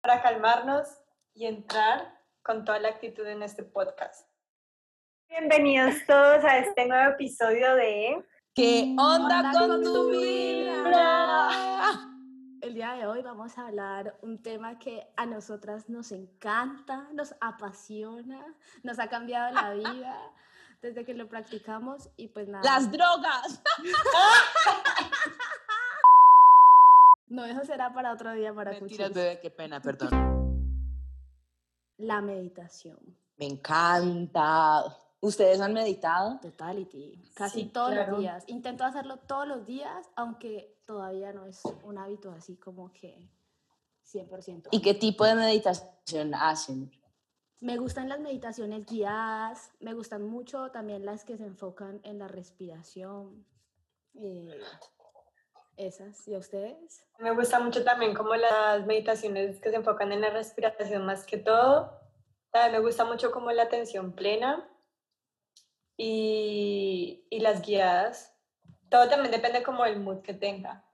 Para calmarnos y entrar con toda la actitud en este podcast. Bienvenidos todos a este nuevo episodio de ¿Qué onda, con, tu vida? El día de hoy vamos a hablar un tema que a nosotras nos encanta, nos apasiona, nos ha cambiado la vida desde que lo practicamos y pues nada. Las drogas. No, eso será para otro día para Mentiras, bebé, qué pena, perdón. La meditación. Me encanta. ¿Ustedes han meditado? Totality. Casi todos los días. Intento hacerlo todos los días, aunque todavía no es un hábito así como que 100%. ¿Y qué tipo de meditación hacen? Me gustan las meditaciones guiadas, me gustan mucho también las que se enfocan en la respiración. Eh, esas, ¿y a ustedes? Me gusta mucho también como las meditaciones que se enfocan en la respiración más que todo. También me gusta mucho como la atención plena y, y las guiadas. Todo también depende como del mood que tenga.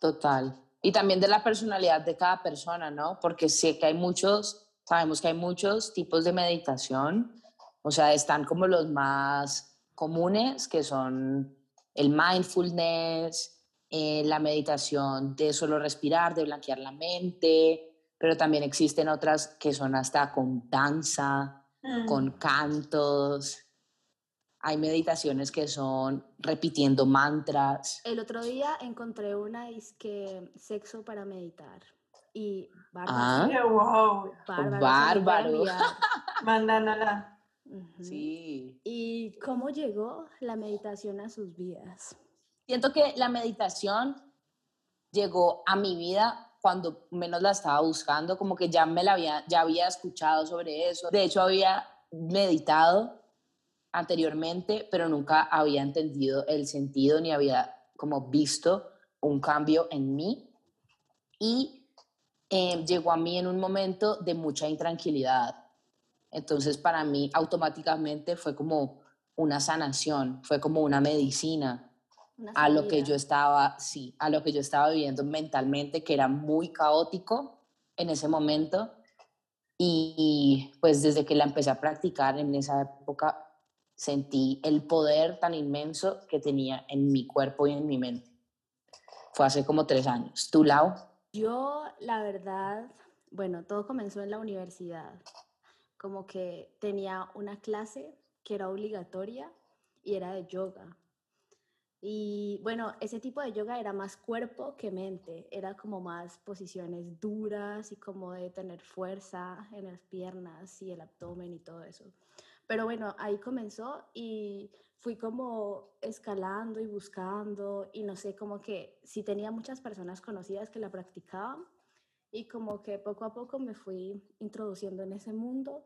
Total. Y también de la personalidad de cada persona, ¿no? Porque sé que hay muchos, sabemos que hay muchos tipos de meditación. O sea, están como los más comunes, que son el mindfulness, eh, la meditación de solo respirar, de blanquear la mente, pero también existen otras que son hasta con danza, con mm. cantos, hay meditaciones que son repitiendo mantras. El otro día encontré una es que sexo para meditar. Y bárbaro. Ah, wow. Bárbaro. bárbaro. Sí. ¿Y cómo llegó la meditación a sus vidas? Siento que la meditación llegó a mi vida cuando menos la estaba buscando, como que ya me la había, ya había escuchado sobre eso. De hecho, había meditado anteriormente, pero nunca había entendido el sentido ni había como visto un cambio en mí. Y eh, llegó a mí en un momento de mucha intranquilidad. Entonces para mí automáticamente fue como una sanación, fue como una medicina a lo que yo estaba, sí, a lo que yo estaba viviendo mentalmente, que era muy caótico en ese momento. y pues desde que la empecé a practicar en esa época sentí el poder tan inmenso que tenía en mi cuerpo y en mi mente. Fue hace como tres años. ¿Tú, Lau? Yo, la verdad, bueno, todo comenzó en la universidad. Como que tenía una clase que era obligatoria y era de yoga. Y bueno, ese tipo de yoga era más cuerpo que mente, era como más posiciones duras y como de tener fuerza en las piernas y el abdomen y todo eso. Pero bueno, ahí comenzó y fui como escalando y buscando y no sé, como que sí tenía muchas personas conocidas que la practicaban y como que poco a poco me fui introduciendo en ese mundo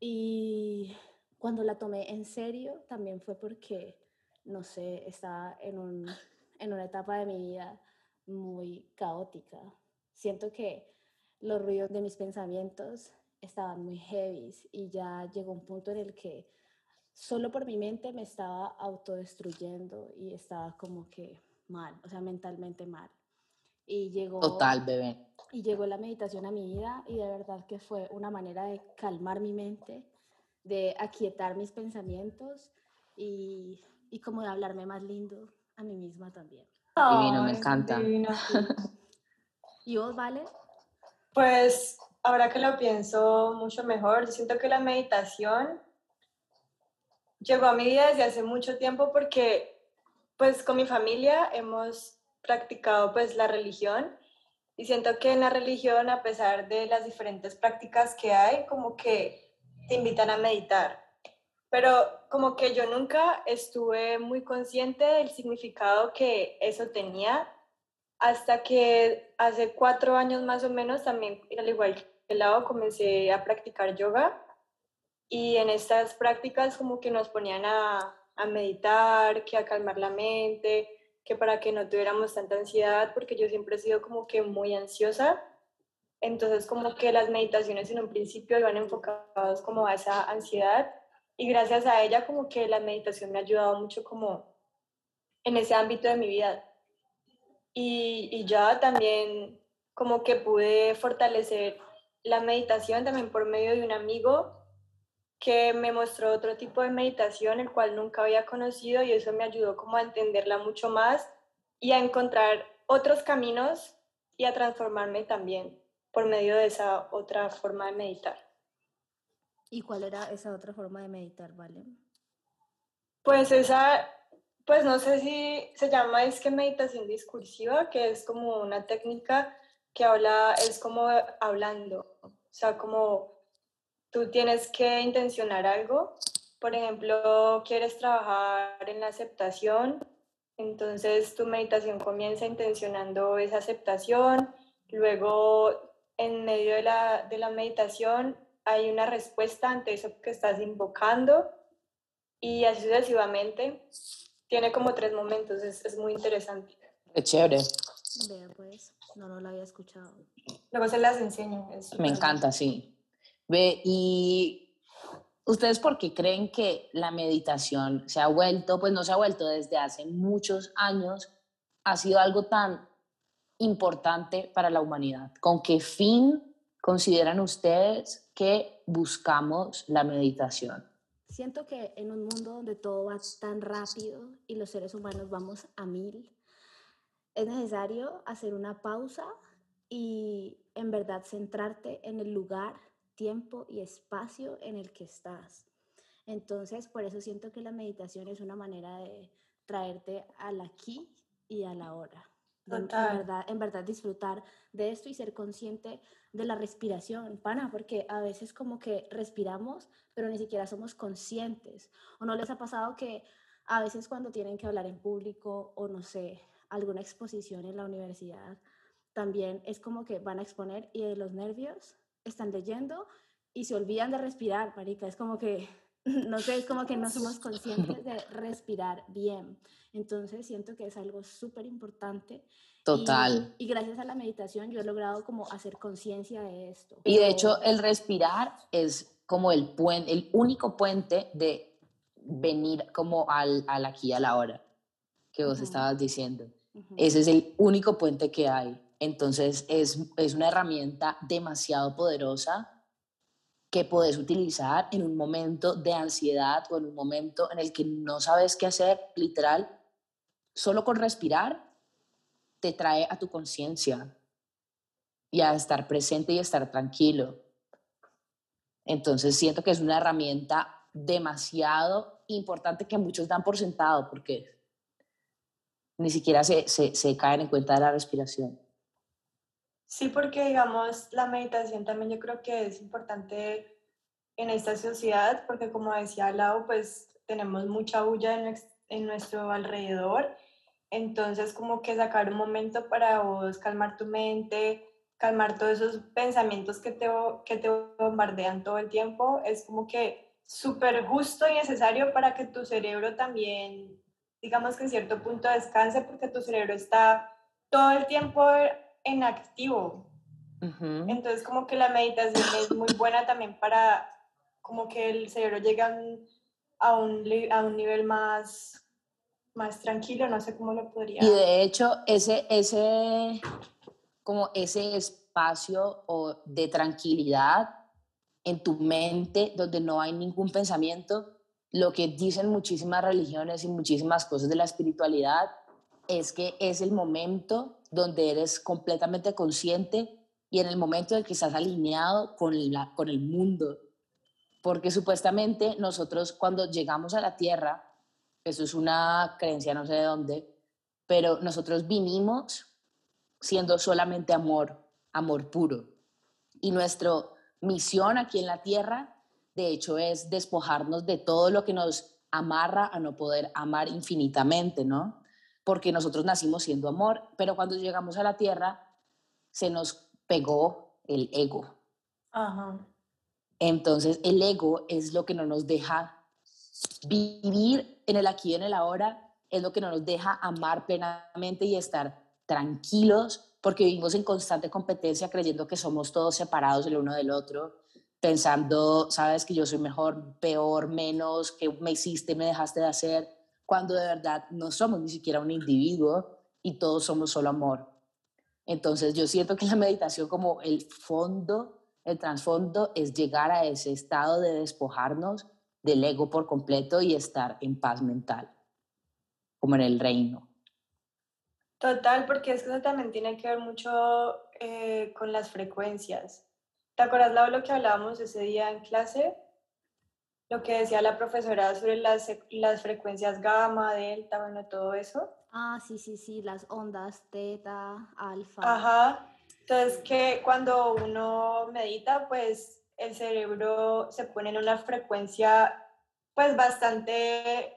y cuando la tomé en serio también fue porque, no sé, estaba en, un, en una etapa de mi vida muy caótica. Siento que los ruidos de mis pensamientos estaban muy heavy y ya llegó un punto en el que solo por mi mente me estaba autodestruyendo y estaba como que mal, o sea, mentalmente mal. Y llegó... Total, bebé. Y llegó la meditación a mi vida y de verdad que fue una manera de calmar mi mente, de aquietar mis pensamientos y, y como de hablarme más lindo a mí misma también. Divino, me encanta. ¿Y vos, Vale? Pues ahora que lo pienso mucho mejor, siento que la meditación llegó a mi vida desde hace mucho tiempo porque pues con mi familia hemos practicado pues la religión y siento que en la religión a pesar de las diferentes prácticas que hay como que te invitan a meditar pero como que yo nunca estuve muy consciente del significado que eso tenía hasta que hace cuatro años más o menos también al igual que lado comencé a practicar yoga y en estas prácticas como que nos ponían a, a meditar, que a calmar la mente, que para que no tuviéramos tanta ansiedad, porque yo siempre he sido como que muy ansiosa. Entonces como que las meditaciones en un principio iban enfocadas como a esa ansiedad y gracias a ella como que la meditación me ha ayudado mucho como en ese ámbito de mi vida. y, y ya también como que pude fortalecer la meditación también por medio de un amigo que me mostró otro tipo de meditación, el cual nunca había conocido y eso me ayudó como a entenderla mucho más y a encontrar otros caminos y a transformarme también por medio de esa otra forma de meditar. ¿Y cuál era esa otra forma de meditar, Vale? Pues esa, pues no sé si se llama es que meditación discursiva, que es como una técnica que habla, es como hablando, o sea, como tú tienes que intencionar algo. Por ejemplo, quieres trabajar en la aceptación, entonces tu meditación comienza intencionando esa aceptación, luego en medio de la, de la meditación hay una respuesta ante eso que estás invocando y así sucesivamente. Tiene como tres momentos, es, es muy interesante. Qué chévere. Vea pues, no, no lo había escuchado. Luego se las enseño. es Me encanta, sí. Ve, y ustedes por qué creen que la meditación se ha vuelto, pues no se ha vuelto desde hace muchos años, ha sido algo tan importante para la humanidad? ¿Con qué fin consideran ustedes que buscamos la meditación? Siento que en un mundo donde todo va tan rápido y los seres humanos vamos a mil, es necesario hacer una pausa y en verdad centrarte en el lugar, tiempo y espacio en el que estás. Entonces, por eso siento que la meditación es una manera de traerte al aquí y a la hora. Verdad, en verdad disfrutar de esto y ser consciente de la respiración, pana, porque a veces como que respiramos, pero ni siquiera somos conscientes. ¿O no les ha pasado que a veces cuando tienen que hablar en público o no sé, alguna exposición en la universidad, también es como que van a exponer y de los nervios están leyendo y se olvidan de respirar, marica, es como que no sé, es como que no somos conscientes de respirar bien. Entonces siento que es algo súper importante. Total. Y, gracias a la meditación yo he logrado como hacer conciencia de esto. Y de hecho, el respirar es como el puente, el único puente de venir como al, al aquí a la hora que vos Ujú. estabas diciendo. Ese es el único puente que hay. Entonces es, es una herramienta demasiado poderosa que puedes utilizar en un momento de ansiedad o en un momento en el que no sabes qué hacer, literal, solo con respirar te trae a tu conciencia y a estar presente y estar tranquilo. Entonces siento que es una herramienta demasiado importante que muchos dan por sentado porque ni siquiera se, se, se caen en cuenta de la respiración. Sí, porque digamos, la meditación también yo creo que es importante en esta sociedad, porque como decía Lau, pues tenemos mucha bulla en, en nuestro alrededor, entonces como que sacar un momento para vos calmar tu mente, calmar todos esos pensamientos que te, que te bombardean todo el tiempo, es como que súper justo y necesario para que tu cerebro también, digamos que en cierto punto descanse, porque tu cerebro está todo el tiempo en activo. Entonces como que la meditación es muy buena también para como que el cerebro llegue a un, a un nivel más, más tranquilo, no sé cómo lo podría. Y de hecho, ese, ese, como ese espacio o de tranquilidad en tu mente, donde no hay ningún pensamiento, lo que dicen muchísimas religiones y muchísimas cosas de la espiritualidad es que es el momento donde eres completamente consciente y en el momento en que estás alineado con, la, con el mundo. Porque supuestamente nosotros cuando llegamos a la Tierra, eso es una creencia no sé de dónde, pero nosotros vinimos siendo solamente amor, amor puro. Y nuestra misión aquí en la Tierra, de hecho, es despojarnos de todo lo que nos amarra a no poder amar infinitamente, ¿no? Porque nosotros nacimos siendo amor, pero cuando llegamos a la Tierra se nos pegó el ego. Ajá. Entonces el ego es lo que no nos deja vivir en el aquí y en el ahora, es lo que no nos deja amar plenamente y estar tranquilos porque vivimos en constante competencia creyendo que somos todos separados el uno del otro, pensando, sabes que yo soy mejor, peor, menos, que me hiciste, me dejaste de hacer, cuando de verdad no somos ni siquiera un individuo y todos somos solo amor. Entonces yo siento que la meditación como el fondo, el trasfondo es llegar a ese estado de despojarnos del ego por completo y estar en paz mental, como en el reino. Total, porque es que eso también tiene que ver mucho eh, con las frecuencias. ¿Te acuerdas, Lau, lo que hablábamos ese día en clase? Lo que decía la profesora sobre las, las frecuencias gamma, delta, bueno, todo eso. Ah, sí, sí, sí, las ondas teta, alfa. Ajá. Entonces, que cuando uno medita, pues el cerebro se pone en una frecuencia, pues bastante,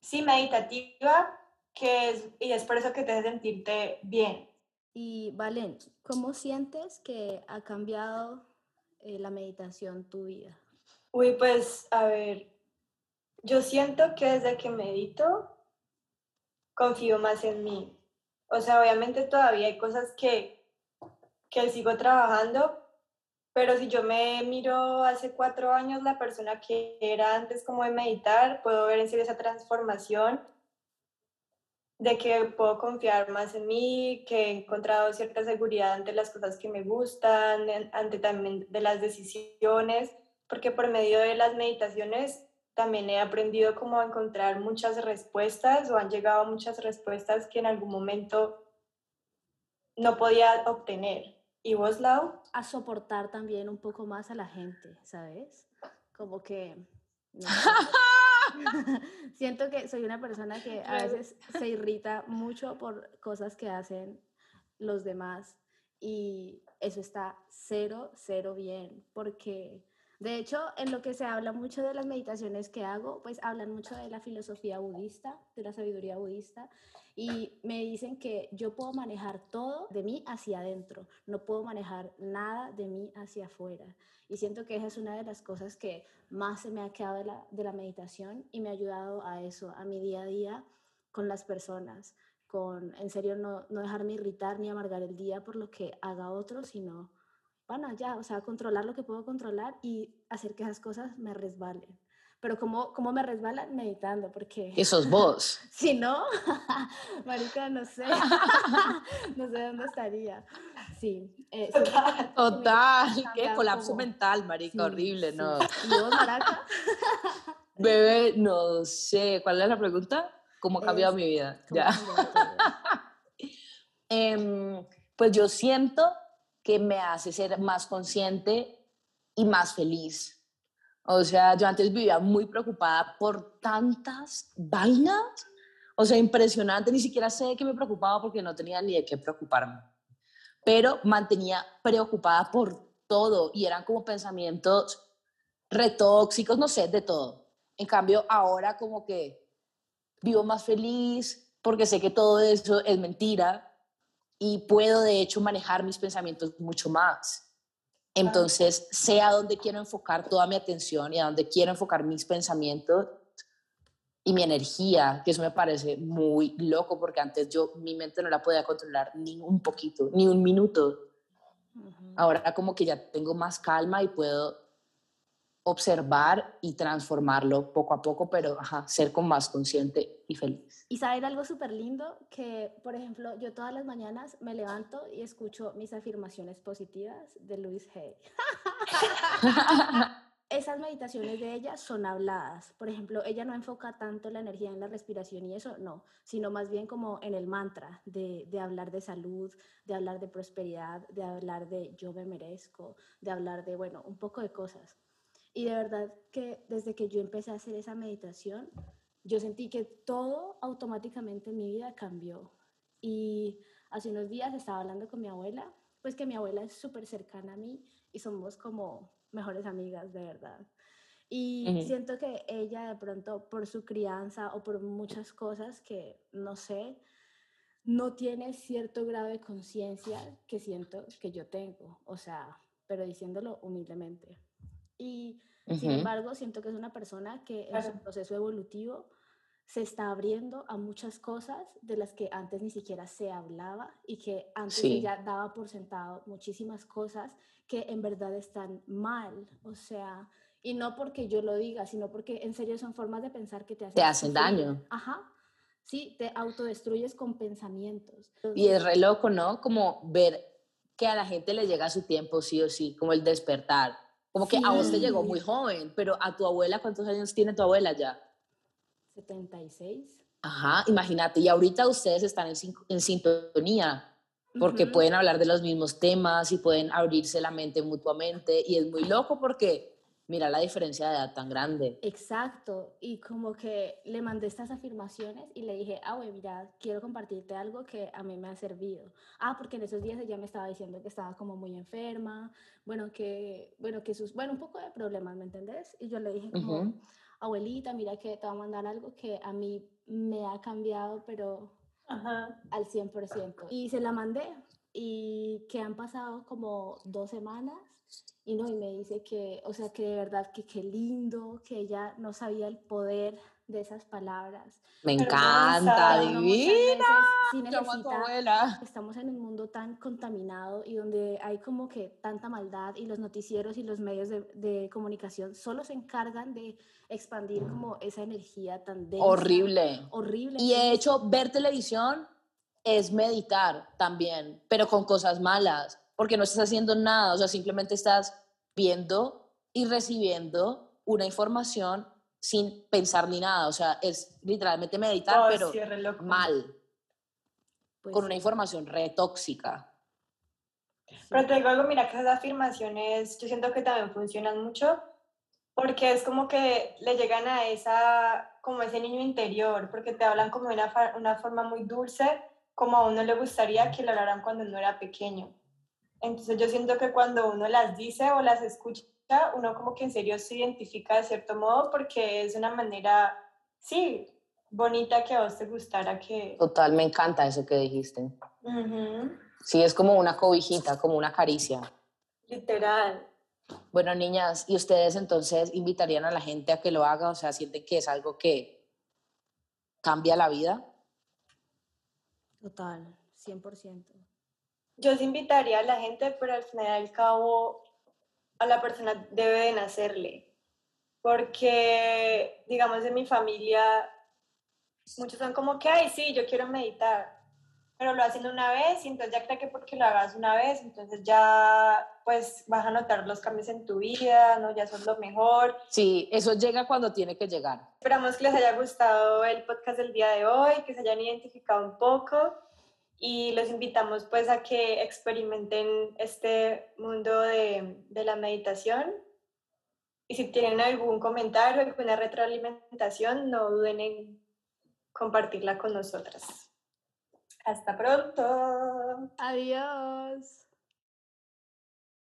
sí, meditativa, que es, y es por eso que te hace sentirte bien. Y Valen, ¿cómo sientes que ha cambiado eh, la meditación tu vida? Uy, pues a ver, yo siento que desde que medito, confío más en mí. O sea, obviamente todavía hay cosas que, que sigo trabajando, pero si yo me miro hace cuatro años, la persona que era antes como de meditar, puedo ver en serio esa transformación de que puedo confiar más en mí, que he encontrado cierta seguridad ante las cosas que me gustan, ante también de las decisiones, porque por medio de las meditaciones también he aprendido como a encontrar muchas respuestas o han llegado muchas respuestas que en algún momento no podía obtener. ¿Y vos, Lau? A soportar también un poco más a la gente, ¿sabes? Como que... Siento que soy una persona que a veces se irrita mucho por cosas que hacen los demás y eso está cero, cero bien, porque de hecho, en lo que se habla mucho de las meditaciones que hago, pues hablan mucho de la filosofía budista, de la sabiduría budista, y me dicen que yo puedo manejar todo de mí hacia adentro, no puedo manejar nada de mí hacia afuera. Y siento que esa es una de las cosas que más se me ha quedado de la, de la meditación y me ha ayudado a eso, a mi día a día con las personas, con en serio no, no dejarme irritar ni amargar el día por lo que haga otro, sino bueno, ya, o sea, controlar lo que puedo controlar y hacer que esas cosas me resbalen. Pero ¿cómo, cómo me resbalan? Meditando, porque... Eso es vos. si no, marica, no sé. no sé dónde estaría. Sí. Eh, Total. Qué colapso mental, marica, horrible, ¿no? ¿Y vos, maraca? Bebé, no sé. ¿Cuál es la pregunta? ¿Cómo ha cambiado mi vida? Ya. eh, pues yo siento que me hace ser más consciente y más feliz. O sea, yo antes vivía muy preocupada por tantas vainas. O sea, impresionante, ni siquiera sé de qué me preocupaba porque no tenía ni de qué preocuparme. Pero mantenía preocupada por todo y eran como pensamientos retóxicos, no sé, de todo. En cambio, ahora como que vivo más feliz porque sé que todo eso es mentira y puedo de hecho manejar mis pensamientos mucho más. Entonces, sé a dónde quiero enfocar toda mi atención y a dónde quiero enfocar mis pensamientos y mi energía, que eso me parece muy loco porque antes yo mi mente no la podía controlar ni un poquito, ni un minuto. Ahora como que ya tengo más calma y puedo observar y transformarlo poco a poco, pero ser con más consciente y feliz. Y saber algo súper lindo, que por ejemplo yo todas las mañanas me levanto y escucho mis afirmaciones positivas de Luis Hay. Esas meditaciones de ella son habladas. Por ejemplo, ella no enfoca tanto la energía en la respiración y eso, no, sino más bien como en el mantra de, de hablar de salud, de hablar de prosperidad, de hablar de yo me merezco, de hablar de, bueno, un poco de cosas. Y de verdad que desde que yo empecé a hacer esa meditación, yo sentí que todo automáticamente en mi vida cambió. Y hace unos días estaba hablando con mi abuela, pues que mi abuela es súper cercana a mí y somos como mejores amigas, de verdad. Y siento que ella de pronto por su crianza o por muchas cosas que no sé, no tiene cierto grado de conciencia que siento que yo tengo, o sea, pero diciéndolo humildemente. Y sin embargo, siento que es una persona que en su proceso evolutivo se está abriendo a muchas cosas de las que antes ni siquiera se hablaba y que antes ella daba por sentado muchísimas cosas que en verdad están mal. O sea, y no porque yo lo diga, sino porque en serio son formas de pensar que te hacen, te hacen daño. Ajá. sí, te autodestruyes con pensamientos. Y es re loco, ¿no? Como ver que a la gente le llega su tiempo sí o sí, como el despertar. Como que a vos te llegó muy joven, pero a tu abuela, ¿cuántos años tiene tu abuela ya? 76. Ajá, imagínate, y ahorita ustedes están en, en sintonía, porque pueden hablar de los mismos temas y pueden abrirse la mente mutuamente, y es muy loco porque mira la diferencia de edad tan grande. Exacto, y como que le mandé estas afirmaciones y le dije, ah, güey, mira, quiero compartirte algo que a mí me ha servido. Ah, porque en esos días ella me estaba diciendo que estaba como muy enferma, bueno, que, bueno, que sus, bueno, un poco de problemas, ¿me entendés? Y yo le dije como abuelita, mira que te voy a mandar algo que a mí me ha cambiado, pero al 100%. Y se la mandé y que han pasado como dos semanas y no, y me dice que, o sea, que de verdad que qué lindo, que ella no sabía el poder de esas palabras. Me encanta, divina. Estamos en un mundo tan contaminado y donde hay como que tanta maldad y los noticieros y los medios de, de comunicación solo se encargan de expandir como esa energía tan densa. Horrible. Horrible. Y de hecho, ver televisión es meditar también, pero con cosas malas, porque no estás haciendo nada, o sea, simplemente estás viendo y recibiendo una información sin pensar ni nada, o sea, es literalmente meditar, pero mal, pues con una información re tóxica. Pero te digo algo, mira que esas afirmaciones yo siento que también funcionan mucho porque es como que le llegan a esa, como ese niño interior, porque te hablan como de una, una forma muy dulce, como a uno le gustaría que lo hablaran cuando uno era pequeño. Entonces yo siento que cuando uno las dice o las escucha, uno como que en serio se identifica de cierto modo porque es una manera, sí, bonita que a vos te gustara que... Total, me encanta eso que dijiste. Sí, es como una cobijita, como una caricia. Literal. Bueno, niñas, ¿y ustedes entonces invitarían a la gente a que lo haga? O sea, ¿sienten que es algo que cambia la vida? Total, 100%. Yo os invitaría a la gente, pero al final y al cabo a la persona debe de nacerle. Porque, digamos, en mi familia, muchos son como que, ay, sí, yo quiero meditar, pero lo hacen una vez y entonces ya cree que porque lo hagas una vez, entonces ya pues vas a notar los cambios en tu vida, ¿no? Ya son lo mejor. Sí, eso llega cuando tiene que llegar. Esperamos que les haya gustado el podcast del día de hoy, que se hayan identificado un poco y los invitamos pues a que experimenten este mundo de, de la meditación. Y si tienen algún comentario, alguna retroalimentación, no duden en compartirla con nosotras. Hasta pronto. Adiós.